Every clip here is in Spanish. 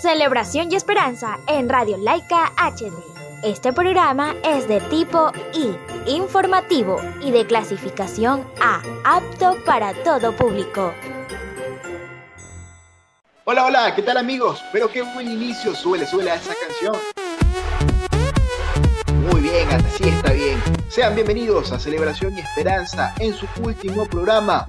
Celebración y Esperanza en Radio Laica HD. Este programa es de tipo I, informativo y de clasificación A, apto para todo público. Hola, hola, ¿qué tal amigos? Pero qué buen inicio, suele, suele a esa canción. Muy bien, así está bien. Sean bienvenidos a Celebración y Esperanza en su último programa.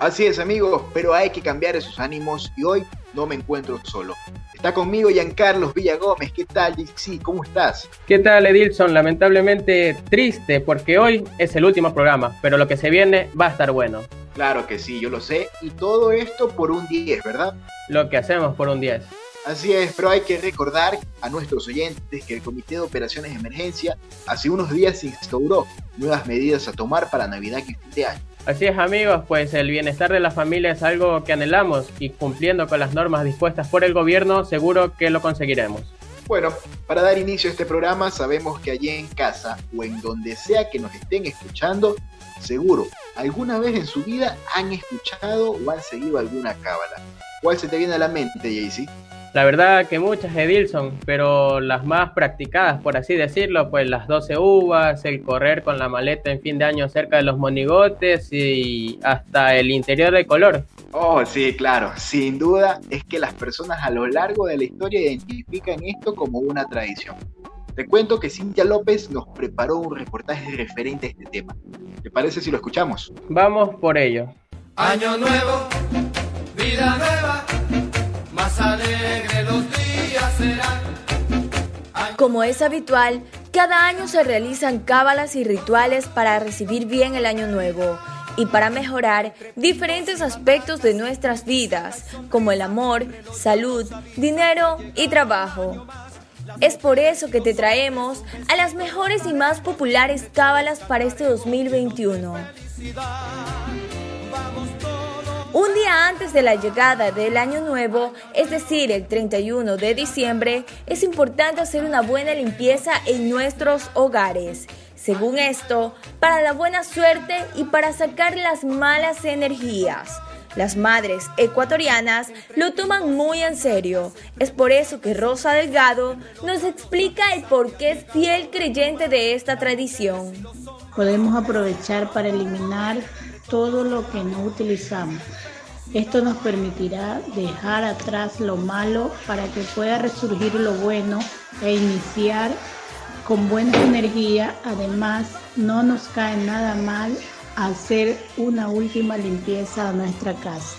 Así es amigos, pero hay que cambiar esos ánimos y hoy no me encuentro solo. Está conmigo Giancarlos Villagómez. ¿Qué tal, Sí, ¿Cómo estás? ¿Qué tal, Edilson? Lamentablemente triste porque hoy es el último programa, pero lo que se viene va a estar bueno. Claro que sí, yo lo sé. Y todo esto por un 10, ¿verdad? Lo que hacemos por un 10. Así es, pero hay que recordar a nuestros oyentes que el Comité de Operaciones de Emergencia hace unos días instauró nuevas medidas a tomar para Navidad y fin de año. Así es amigos, pues el bienestar de la familia es algo que anhelamos y cumpliendo con las normas dispuestas por el gobierno seguro que lo conseguiremos. Bueno, para dar inicio a este programa sabemos que allí en casa o en donde sea que nos estén escuchando, seguro, alguna vez en su vida han escuchado o han seguido alguna cábala. ¿Cuál se te viene a la mente, Jaycee? La verdad que muchas, Edilson, pero las más practicadas, por así decirlo, pues las 12 uvas, el correr con la maleta en fin de año cerca de los monigotes y hasta el interior de color. Oh, sí, claro, sin duda es que las personas a lo largo de la historia identifican esto como una tradición. Te cuento que Cintia López nos preparó un reportaje referente a este tema. ¿Te parece si lo escuchamos? Vamos por ello. Año nuevo, vida nueva más alegre los días serán. Como es habitual, cada año se realizan cábalas y rituales para recibir bien el año nuevo y para mejorar diferentes aspectos de nuestras vidas, como el amor, salud, dinero y trabajo. Es por eso que te traemos a las mejores y más populares cábalas para este 2021. Un día antes de la llegada del año nuevo, es decir, el 31 de diciembre, es importante hacer una buena limpieza en nuestros hogares. Según esto, para la buena suerte y para sacar las malas energías. Las madres ecuatorianas lo toman muy en serio. Es por eso que Rosa Delgado nos explica el por qué es fiel creyente de esta tradición. Podemos aprovechar para eliminar todo lo que no utilizamos. Esto nos permitirá dejar atrás lo malo para que pueda resurgir lo bueno e iniciar con buena energía. Además, no nos cae nada mal hacer una última limpieza a nuestra casa.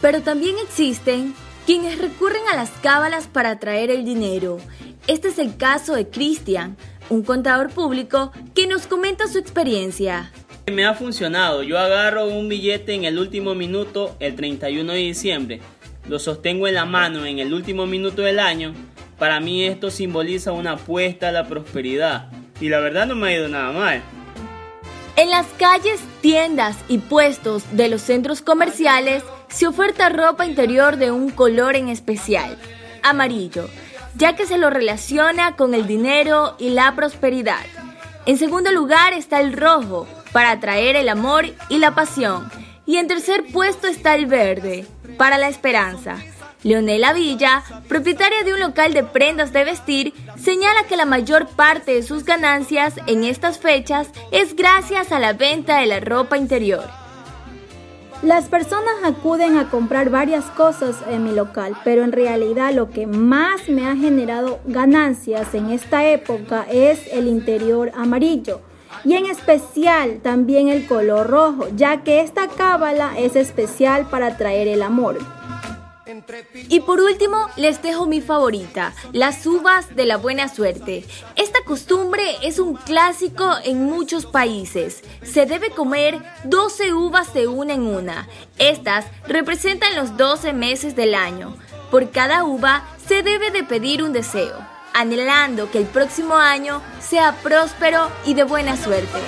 Pero también existen quienes recurren a las cábalas para atraer el dinero. Este es el caso de Cristian, un contador público que nos comenta su experiencia. Me ha funcionado. Yo agarro un billete en el último minuto, el 31 de diciembre. Lo sostengo en la mano en el último minuto del año. Para mí esto simboliza una apuesta a la prosperidad. Y la verdad no me ha ido nada mal. En las calles, tiendas y puestos de los centros comerciales se oferta ropa interior de un color en especial, amarillo, ya que se lo relaciona con el dinero y la prosperidad. En segundo lugar está el rojo, para atraer el amor y la pasión. Y en tercer puesto está el verde, para la esperanza. Leonela Villa, propietaria de un local de prendas de vestir, señala que la mayor parte de sus ganancias en estas fechas es gracias a la venta de la ropa interior. Las personas acuden a comprar varias cosas en mi local, pero en realidad lo que más me ha generado ganancias en esta época es el interior amarillo y en especial también el color rojo, ya que esta cábala es especial para traer el amor. Y por último, les dejo mi favorita, las uvas de la buena suerte. Esta costumbre es un clásico en muchos países. Se debe comer 12 uvas de una en una. Estas representan los 12 meses del año. Por cada uva se debe de pedir un deseo anhelando que el próximo año sea próspero y de buena suerte.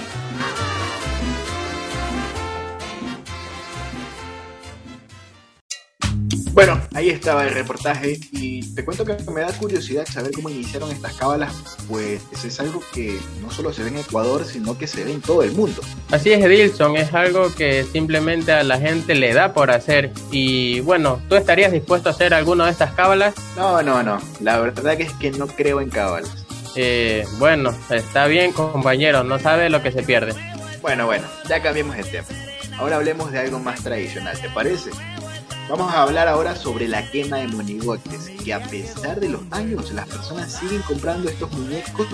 Bueno, ahí estaba el reportaje y te cuento que me da curiosidad saber cómo iniciaron estas cábalas, pues es algo que no solo se ve en Ecuador, sino que se ve en todo el mundo. Así es, Edilson, es algo que simplemente a la gente le da por hacer. Y bueno, ¿tú estarías dispuesto a hacer alguna de estas cábalas? No, no, no, la verdad que es que no creo en cábalas. Eh, bueno, está bien, compañero, no sabe lo que se pierde. Bueno, bueno, ya cambiemos el tema. Ahora hablemos de algo más tradicional, ¿te parece? Vamos a hablar ahora sobre la quema de monigotes, que a pesar de los años las personas siguen comprando estos muñecos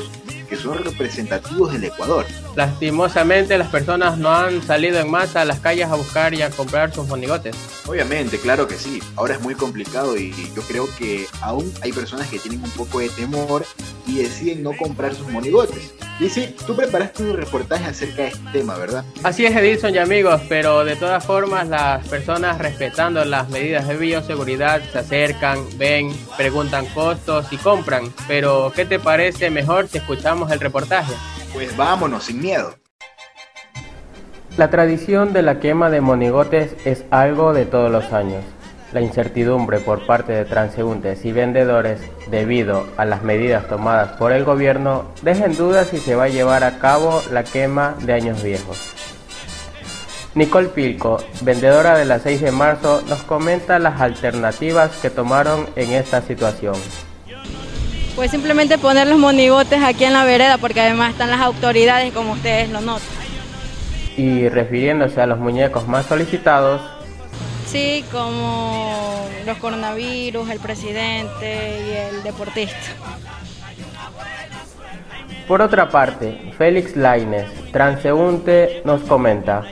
que son representativos del Ecuador. Lastimosamente las personas no han salido en masa a las calles a buscar y a comprar sus monigotes. Obviamente, claro que sí. Ahora es muy complicado y yo creo que aún hay personas que tienen un poco de temor y deciden no comprar sus monigotes. Dice, tú preparaste un reportaje acerca de este tema, ¿verdad? Así es, Edilson y amigos, pero de todas formas las personas respetando las medidas de bioseguridad se acercan, ven, preguntan costos y compran. Pero, ¿qué te parece mejor si escuchamos el reportaje? Pues vámonos, sin miedo. La tradición de la quema de monigotes es algo de todos los años. La incertidumbre por parte de transeúntes y vendedores debido a las medidas tomadas por el gobierno deja en duda si se va a llevar a cabo la quema de años viejos. Nicole Pilco, vendedora de la 6 de marzo, nos comenta las alternativas que tomaron en esta situación. Pues simplemente poner los monigotes aquí en la vereda porque además están las autoridades como ustedes lo notan. Y refiriéndose a los muñecos más solicitados, Sí, como los coronavirus, el presidente y el deportista. Por otra parte, Félix Laines, transeúnte, nos comenta.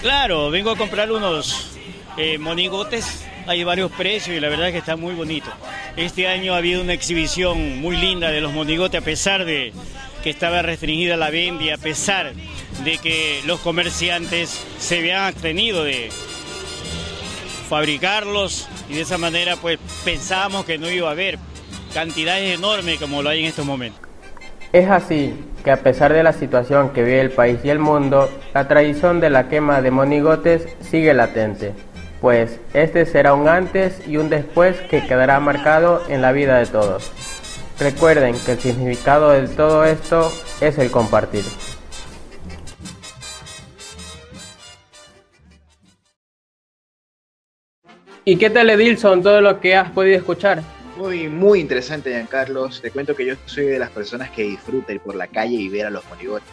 Claro, vengo a comprar unos eh, monigotes, hay varios precios y la verdad es que está muy bonito. Este año ha habido una exhibición muy linda de los monigotes a pesar de que estaba restringida la venta y a pesar de que los comerciantes se habían abstenido de, fabricarlos y de esa manera pues pensábamos que no iba a haber cantidades enormes como lo hay en estos momentos. Es así que a pesar de la situación que vive el país y el mundo, la tradición de la quema de monigotes sigue latente, pues este será un antes y un después que quedará marcado en la vida de todos. Recuerden que el significado de todo esto es el compartir. ¿Y qué tal, Edilson, todo lo que has podido escuchar? Muy, muy interesante, Giancarlos. Te cuento que yo soy de las personas que disfruta ir por la calle y ver a los monigotes,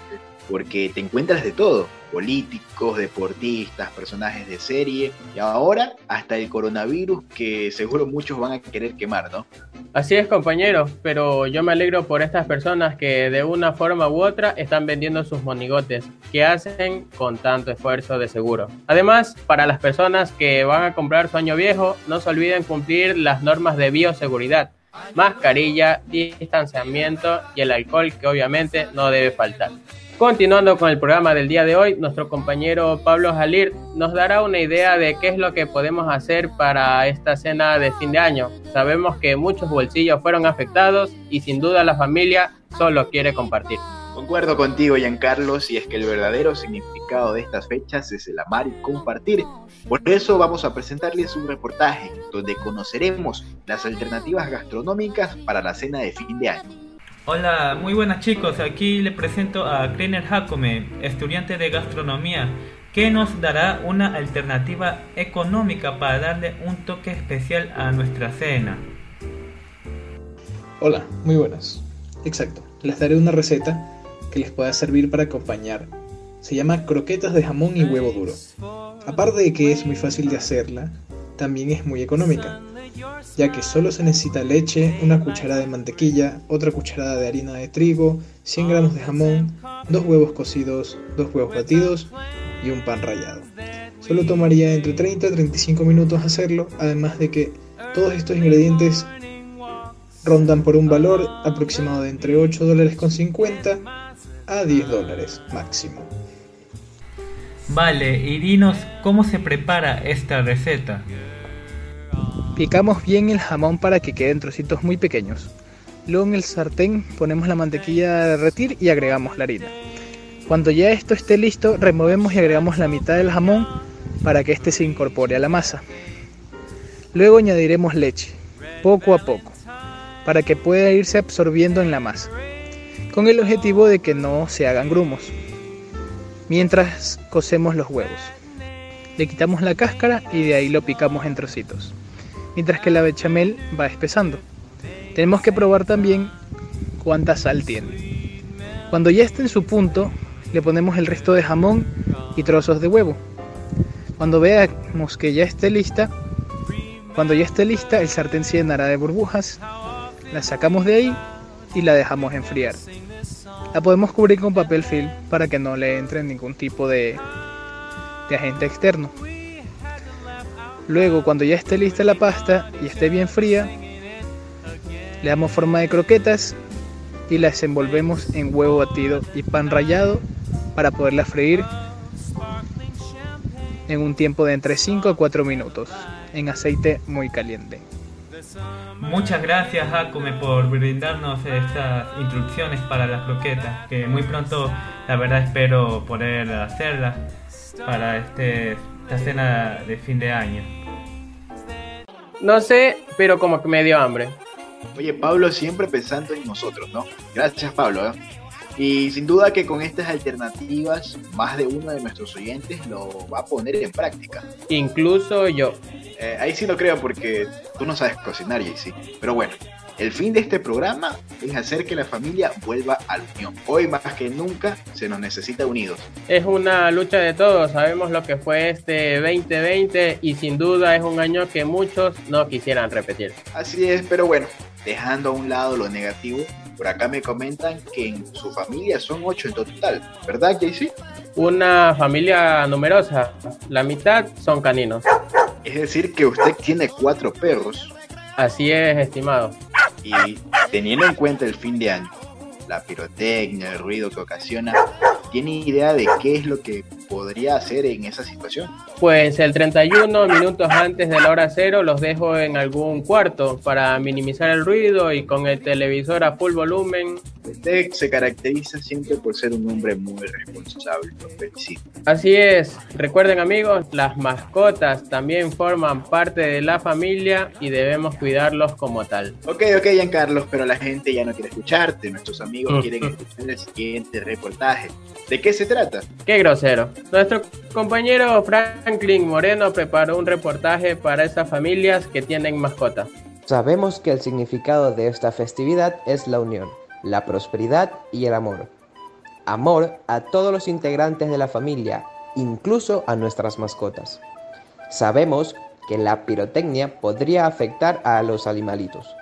porque te encuentras de todo políticos, deportistas, personajes de serie y ahora hasta el coronavirus que seguro muchos van a querer quemar, ¿no? Así es, compañero, pero yo me alegro por estas personas que de una forma u otra están vendiendo sus monigotes, que hacen con tanto esfuerzo de seguro. Además, para las personas que van a comprar su año viejo, no se olviden cumplir las normas de bioseguridad mascarilla, distanciamiento y el alcohol que obviamente no debe faltar. Continuando con el programa del día de hoy, nuestro compañero Pablo Jalir nos dará una idea de qué es lo que podemos hacer para esta cena de fin de año. Sabemos que muchos bolsillos fueron afectados y sin duda la familia solo quiere compartir. Concuerdo contigo, Giancarlos, y es que el verdadero significado de estas fechas es el amar y compartir. Por eso vamos a presentarles un reportaje donde conoceremos las alternativas gastronómicas para la cena de fin de año. Hola, muy buenas chicos, aquí le presento a Kreiner Jacome, estudiante de gastronomía, que nos dará una alternativa económica para darle un toque especial a nuestra cena. Hola, muy buenas. Exacto, les daré una receta que les pueda servir para acompañar. Se llama croquetas de jamón y huevo duro. Aparte de que es muy fácil de hacerla, también es muy económica ya que solo se necesita leche, una cucharada de mantequilla, otra cucharada de harina de trigo, 100 gramos de jamón, dos huevos cocidos, dos huevos batidos y un pan rallado. Solo tomaría entre 30 y 35 minutos hacerlo, además de que todos estos ingredientes rondan por un valor aproximado de entre 8 dólares con 50 a 10 dólares máximo. Vale, y dinos cómo se prepara esta receta. Picamos bien el jamón para que queden trocitos muy pequeños. Luego en el sartén ponemos la mantequilla a derretir y agregamos la harina. Cuando ya esto esté listo, removemos y agregamos la mitad del jamón para que éste se incorpore a la masa. Luego añadiremos leche, poco a poco, para que pueda irse absorbiendo en la masa, con el objetivo de que no se hagan grumos. Mientras cocemos los huevos. Le quitamos la cáscara y de ahí lo picamos en trocitos, mientras que la bechamel va espesando. Tenemos que probar también cuánta sal tiene. Cuando ya esté en su punto, le ponemos el resto de jamón y trozos de huevo. Cuando veamos que ya esté lista, cuando ya esté lista, el sartén se llenará de burbujas, la sacamos de ahí y la dejamos enfriar. La podemos cubrir con papel film para que no le entre ningún tipo de, de agente externo. Luego, cuando ya esté lista la pasta y esté bien fría, le damos forma de croquetas y las envolvemos en huevo batido y pan rallado para poderla freír en un tiempo de entre 5 a 4 minutos en aceite muy caliente. Muchas gracias Jacome por brindarnos estas instrucciones para las croquetas, que muy pronto la verdad espero poder hacerlas para este, esta cena de fin de año. No sé, pero como que me dio hambre. Oye, Pablo siempre pensando en nosotros, ¿no? Gracias, Pablo. ¿eh? Y sin duda que con estas alternativas, más de uno de nuestros oyentes lo va a poner en práctica. Incluso yo. Eh, ahí sí lo creo porque tú no sabes cocinar, sí. Pero bueno, el fin de este programa es hacer que la familia vuelva a la unión. Hoy más que nunca se nos necesita unidos. Es una lucha de todos, sabemos lo que fue este 2020 y sin duda es un año que muchos no quisieran repetir. Así es, pero bueno, dejando a un lado lo negativo, por acá me comentan que en su familia son ocho en total, ¿verdad, JC? Una familia numerosa, la mitad son caninos. Es decir, que usted tiene cuatro perros. Así es, estimado. Y teniendo en cuenta el fin de año, la pirotecnia, el ruido que ocasiona, ¿tiene idea de qué es lo que podría hacer en esa situación? Pues el 31 minutos antes de la hora cero los dejo en algún cuarto para minimizar el ruido y con el televisor a full volumen. Se caracteriza siempre por ser un hombre muy responsable, lo felicito. Así es, recuerden amigos, las mascotas también forman parte de la familia y debemos cuidarlos como tal. Ok, ok, Giancarlos, pero la gente ya no quiere escucharte, nuestros amigos quieren escuchar el siguiente reportaje. ¿De qué se trata? Qué grosero. Nuestro compañero Franklin Moreno preparó un reportaje para esas familias que tienen mascota. Sabemos que el significado de esta festividad es la unión, la prosperidad y el amor. Amor a todos los integrantes de la familia, incluso a nuestras mascotas. Sabemos que la pirotecnia podría afectar a los animalitos.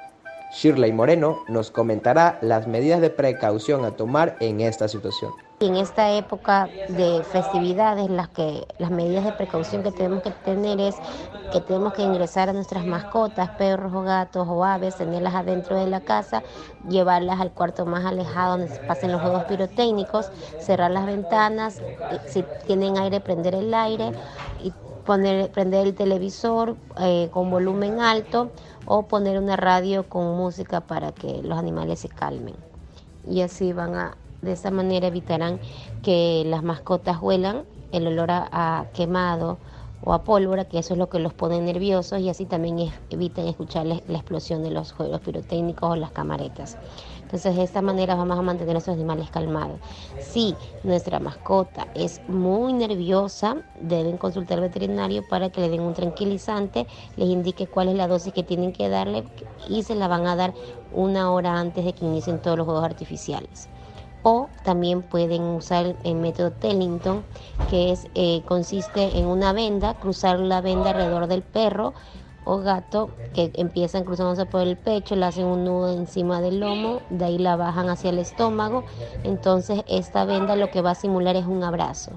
Shirley Moreno nos comentará las medidas de precaución a tomar en esta situación. En esta época de festividades, las, que, las medidas de precaución que tenemos que tener es que tenemos que ingresar a nuestras mascotas, perros o gatos o aves, tenerlas adentro de la casa, llevarlas al cuarto más alejado donde se pasen los juegos pirotécnicos, cerrar las ventanas, si tienen aire, prender el aire y poner, prender el televisor eh, con volumen alto o poner una radio con música para que los animales se calmen. Y así van a, de esa manera evitarán que las mascotas huelan el olor a, quemado o a pólvora, que eso es lo que los pone nerviosos y así también evitan escuchar la, explosión de los juegos pirotécnicos o las camaretas. Entonces de esta manera vamos a mantener a nuestros animales calmados. Si nuestra mascota es muy nerviosa, deben consultar al veterinario para que le den un tranquilizante, les indique cuál es la dosis que tienen que darle y se la van a dar una hora antes de que inicien todos los juegos artificiales o también pueden usar el método Tellington que es, eh, consiste en una venda, cruzar la venda alrededor del perro o gato que empiezan cruzándose por el pecho, le hacen un nudo encima del lomo, de ahí la bajan hacia el estómago. Entonces esta venda lo que va a simular es un abrazo.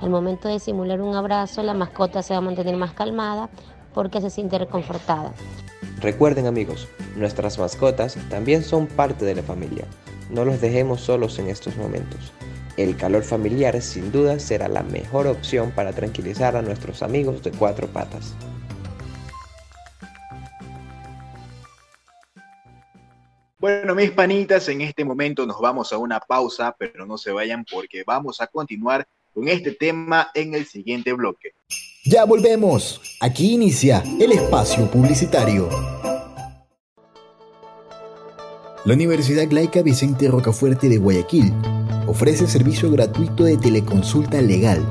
Al momento de simular un abrazo, la mascota se va a mantener más calmada porque se siente reconfortada. Recuerden amigos, nuestras mascotas también son parte de la familia. No los dejemos solos en estos momentos. El calor familiar sin duda será la mejor opción para tranquilizar a nuestros amigos de cuatro patas. Bueno, mis panitas, en este momento nos vamos a una pausa, pero no se vayan porque vamos a continuar con este tema en el siguiente bloque. Ya volvemos. Aquí inicia el espacio publicitario. La Universidad Laica Vicente Rocafuerte de Guayaquil ofrece servicio gratuito de teleconsulta legal.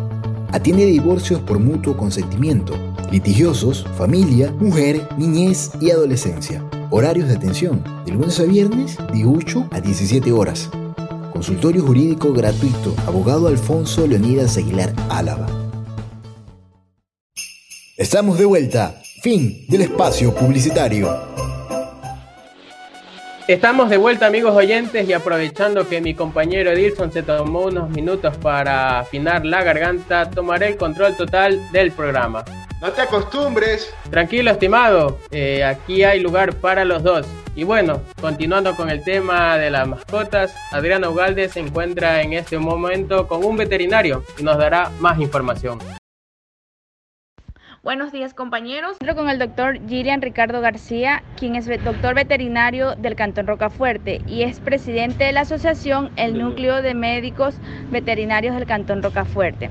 Atiende divorcios por mutuo consentimiento, litigiosos, familia, mujer, niñez y adolescencia. Horarios de atención, de lunes a viernes, de 8 a 17 horas. Consultorio jurídico gratuito, abogado Alfonso Leonidas Aguilar Álava. Estamos de vuelta. Fin del espacio publicitario. Estamos de vuelta amigos oyentes y aprovechando que mi compañero Edilson se tomó unos minutos para afinar la garganta, tomaré el control total del programa. No te acostumbres. Tranquilo estimado, eh, aquí hay lugar para los dos. Y bueno, continuando con el tema de las mascotas, Adriana Ugalde se encuentra en este momento con un veterinario y nos dará más información. Buenos días compañeros. Entro con el doctor Girian Ricardo García, quien es doctor veterinario del Cantón Rocafuerte y es presidente de la asociación El Núcleo de Médicos Veterinarios del Cantón Rocafuerte.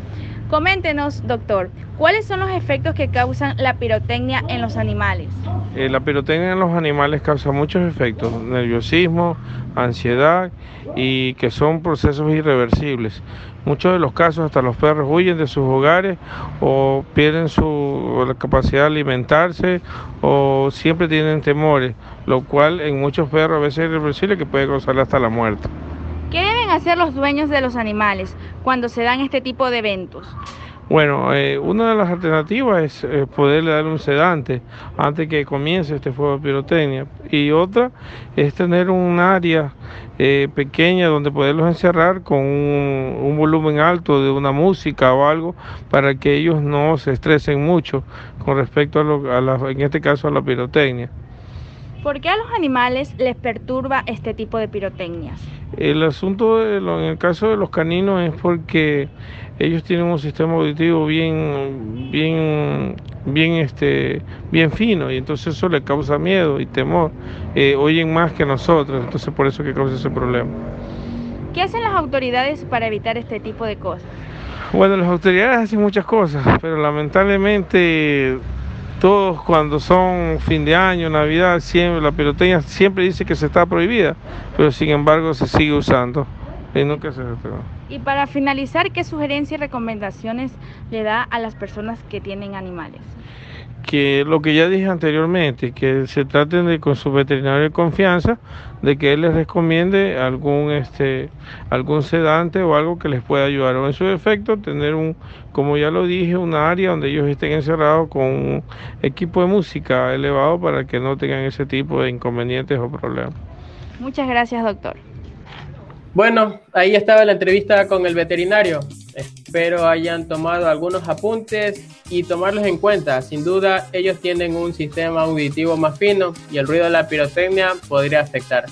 Coméntenos, doctor, ¿cuáles son los efectos que causan la pirotecnia en los animales? Eh, la pirotecnia en los animales causa muchos efectos, nerviosismo, ansiedad y que son procesos irreversibles. Muchos de los casos hasta los perros huyen de sus hogares o pierden su la capacidad de alimentarse o siempre tienen temores, lo cual en muchos perros a veces es irreversible que puede causarle hasta la muerte. ¿Qué deben hacer los dueños de los animales cuando se dan este tipo de eventos? Bueno, eh, una de las alternativas es eh, poderle dar un sedante antes que comience este fuego de pirotecnia. Y otra es tener un área eh, pequeña donde poderlos encerrar con un, volumen alto de una música o algo para que ellos no se estresen mucho con respecto a, lo, a la, en este caso a la pirotecnia. ¿Por qué a los animales les perturba este tipo de pirotecnias? El asunto en el caso de los caninos es porque ellos tienen un sistema auditivo bien, bien, bien, este, bien fino y entonces eso les causa miedo y temor. Eh, oyen más que nosotros, entonces por eso que causa ese problema. ¿Qué hacen las autoridades para evitar este tipo de cosas? Bueno, las autoridades hacen muchas cosas, pero lamentablemente todos cuando son fin de año, Navidad, siempre la pirotecnia siempre dice que se está prohibida, pero sin embargo se sigue usando y nunca se Y para finalizar, ¿qué sugerencias y recomendaciones le da a las personas que tienen animales? que lo que ya dije anteriormente, que se traten de con su veterinario de confianza, de que él les recomiende algún este algún sedante o algo que les pueda ayudar o en su defecto tener un como ya lo dije un área donde ellos estén encerrados con un equipo de música elevado para que no tengan ese tipo de inconvenientes o problemas. Muchas gracias, doctor. Bueno, ahí estaba la entrevista con el veterinario. Espero hayan tomado algunos apuntes y tomarlos en cuenta. Sin duda, ellos tienen un sistema auditivo más fino y el ruido de la pirotecnia podría afectar.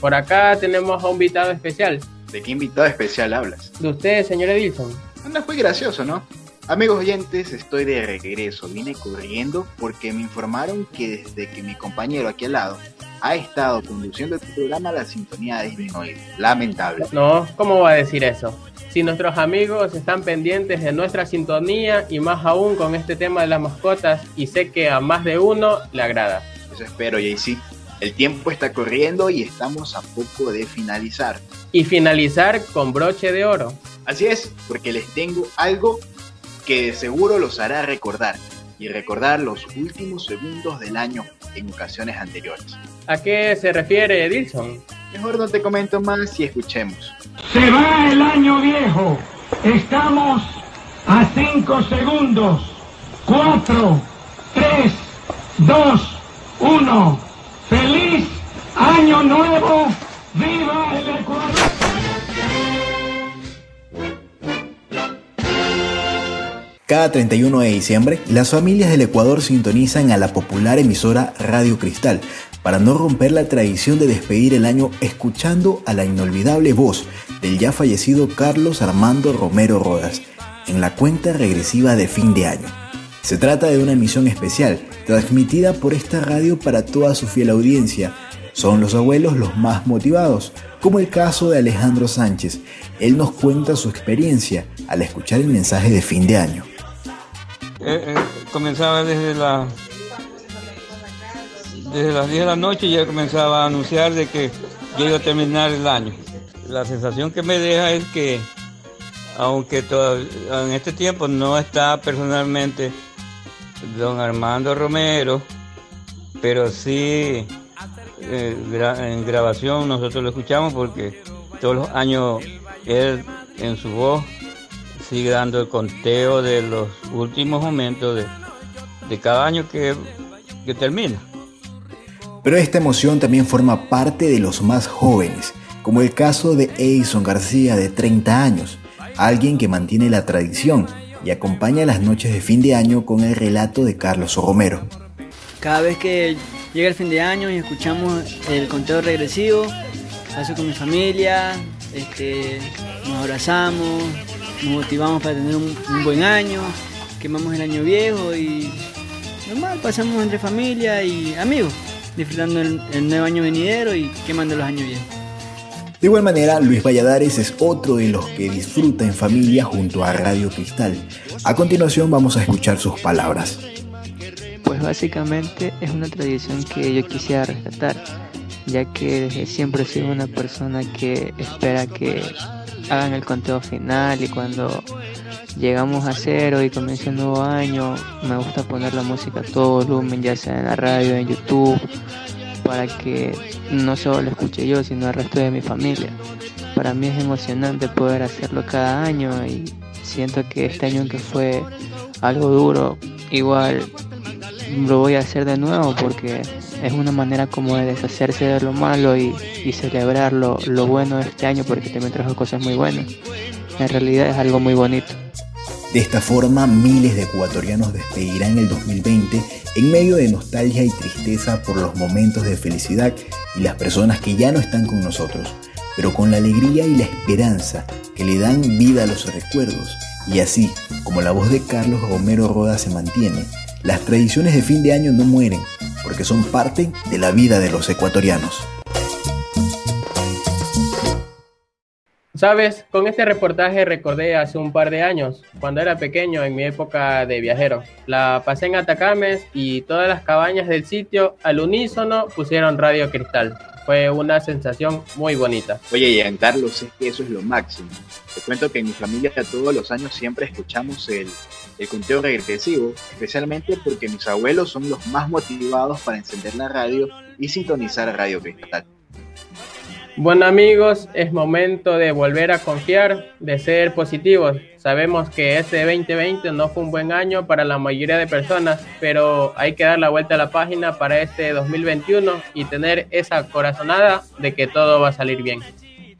Por acá tenemos a un invitado especial. ¿De qué invitado especial hablas? De usted, señor Edilson. Anda, fue gracioso, ¿no? Amigos oyentes, estoy de regreso. Vine corriendo porque me informaron que desde que mi compañero aquí al lado ha estado conduciendo el programa la sintonía ha disminuido. Lamentable. No, ¿cómo va a decir eso? Si nuestros amigos están pendientes de nuestra sintonía y más aún con este tema de las mascotas y sé que a más de uno le agrada. Eso espero, JC. El tiempo está corriendo y estamos a poco de finalizar. Y finalizar con broche de oro. Así es, porque les tengo algo que seguro los hará recordar y recordar los últimos segundos del año en ocasiones anteriores. ¿A qué se refiere Edilson? Mejor no te comento más y escuchemos. Se va el año viejo. Estamos a 5 segundos. 4, 3, 2, 1. ¡Feliz Año Nuevo! ¡Viva Cada 31 de diciembre, las familias del Ecuador sintonizan a la popular emisora Radio Cristal para no romper la tradición de despedir el año escuchando a la inolvidable voz del ya fallecido Carlos Armando Romero Rodas en la cuenta regresiva de fin de año. Se trata de una emisión especial, transmitida por esta radio para toda su fiel audiencia, Son los abuelos los más motivados, como el caso de Alejandro Sánchez. Él nos cuenta su experiencia al escuchar el mensaje de fin de año. Eh, eh, comenzaba desde la desde las 10 de la noche ya comenzaba a anunciar de que ya a terminar el año. La sensación que me deja es que aunque en este tiempo no está personalmente don Armando Romero, pero sí eh, en grabación nosotros lo escuchamos porque todos los años él en su voz sigue dando el conteo de los últimos momentos de, de cada año que, que termina. Pero esta emoción también forma parte de los más jóvenes, como el caso de Edison García de 30 años, alguien que mantiene la tradición y acompaña las noches de fin de año con el relato de Carlos Romero. Cada vez que llega el fin de año y escuchamos el conteo regresivo, paso con mi familia, este, nos abrazamos, nos motivamos para tener un, buen año, quemamos el año viejo y normal, pasamos entre familia y amigos, disfrutando el, el nuevo año venidero y quemando los años viejos. De igual manera, Luis Valladares es otro de los que disfruta en familia junto a Radio Cristal. A continuación vamos a escuchar sus palabras. Pues básicamente es una tradición que yo quisiera rescatar, ya que desde siempre he sido una persona que espera que hagan el conteo final y cuando llegamos a cero y comienza el nuevo año, me gusta poner la música a todo volumen, ya sea en la radio, en YouTube, para que no solo lo escuche yo, sino el resto de mi familia. Para mí es emocionante poder hacerlo cada año y siento que este año que fue algo duro, igual lo voy a hacer de nuevo porque es una manera como de deshacerse de lo malo y, celebrar lo, lo bueno de este año porque también trajo cosas muy buenas. En realidad es algo muy bonito. De esta forma, miles de ecuatorianos despedirán el 2020 en medio de nostalgia y tristeza por los momentos de felicidad y las personas que ya no están con nosotros, pero con la alegría y la esperanza que le dan vida a los recuerdos. Y así, como la voz de Carlos Romero Roda se mantiene, las tradiciones de fin de año no mueren, porque son parte de la vida de los ecuatorianos. Sabes, con este reportaje recordé hace un par de años, cuando era pequeño en mi época de viajero. La pasé en Atacames y todas las cabañas del sitio al unísono pusieron radio cristal. Fue una sensación muy bonita. Oye, Carlos, es que eso es lo máximo. Te cuento que en mi familia todos los años siempre escuchamos el, el conteo regresivo, especialmente porque mis abuelos son los más motivados para encender la radio y sintonizar Radio Cristal. Bueno amigos, es momento de volver a confiar, de ser positivos. Sabemos que este 2020 no fue un buen año para la mayoría de personas, pero hay que dar la vuelta a la página para este 2021 y tener esa corazonada de que todo va a salir bien.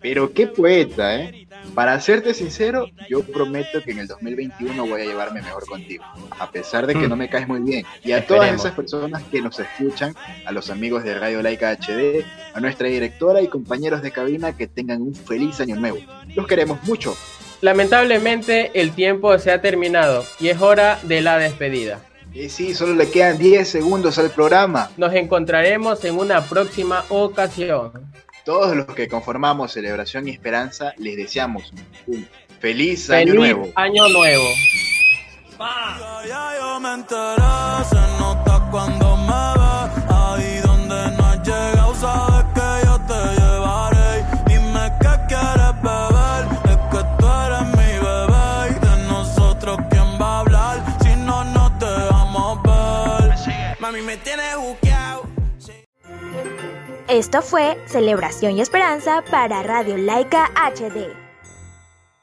Pero qué poeta, ¿eh? Para serte sincero, yo prometo que en el 2021 voy a llevarme mejor contigo, a pesar de que mm. no me caes muy bien. Y a todas esas personas que nos escuchan, a los amigos de Radio Laica HD, a nuestra directora y compañeros de cabina, que tengan un feliz año nuevo. Los queremos mucho. Lamentablemente el tiempo se ha terminado y es hora de la despedida. Y sí, solo le quedan 10 segundos al programa. Nos encontraremos en una próxima ocasión todos los que conformamos Celebración y Esperanza les deseamos un feliz, año nuevo. Año nuevo. Esto fue Celebración y Esperanza para Radio Laica HD.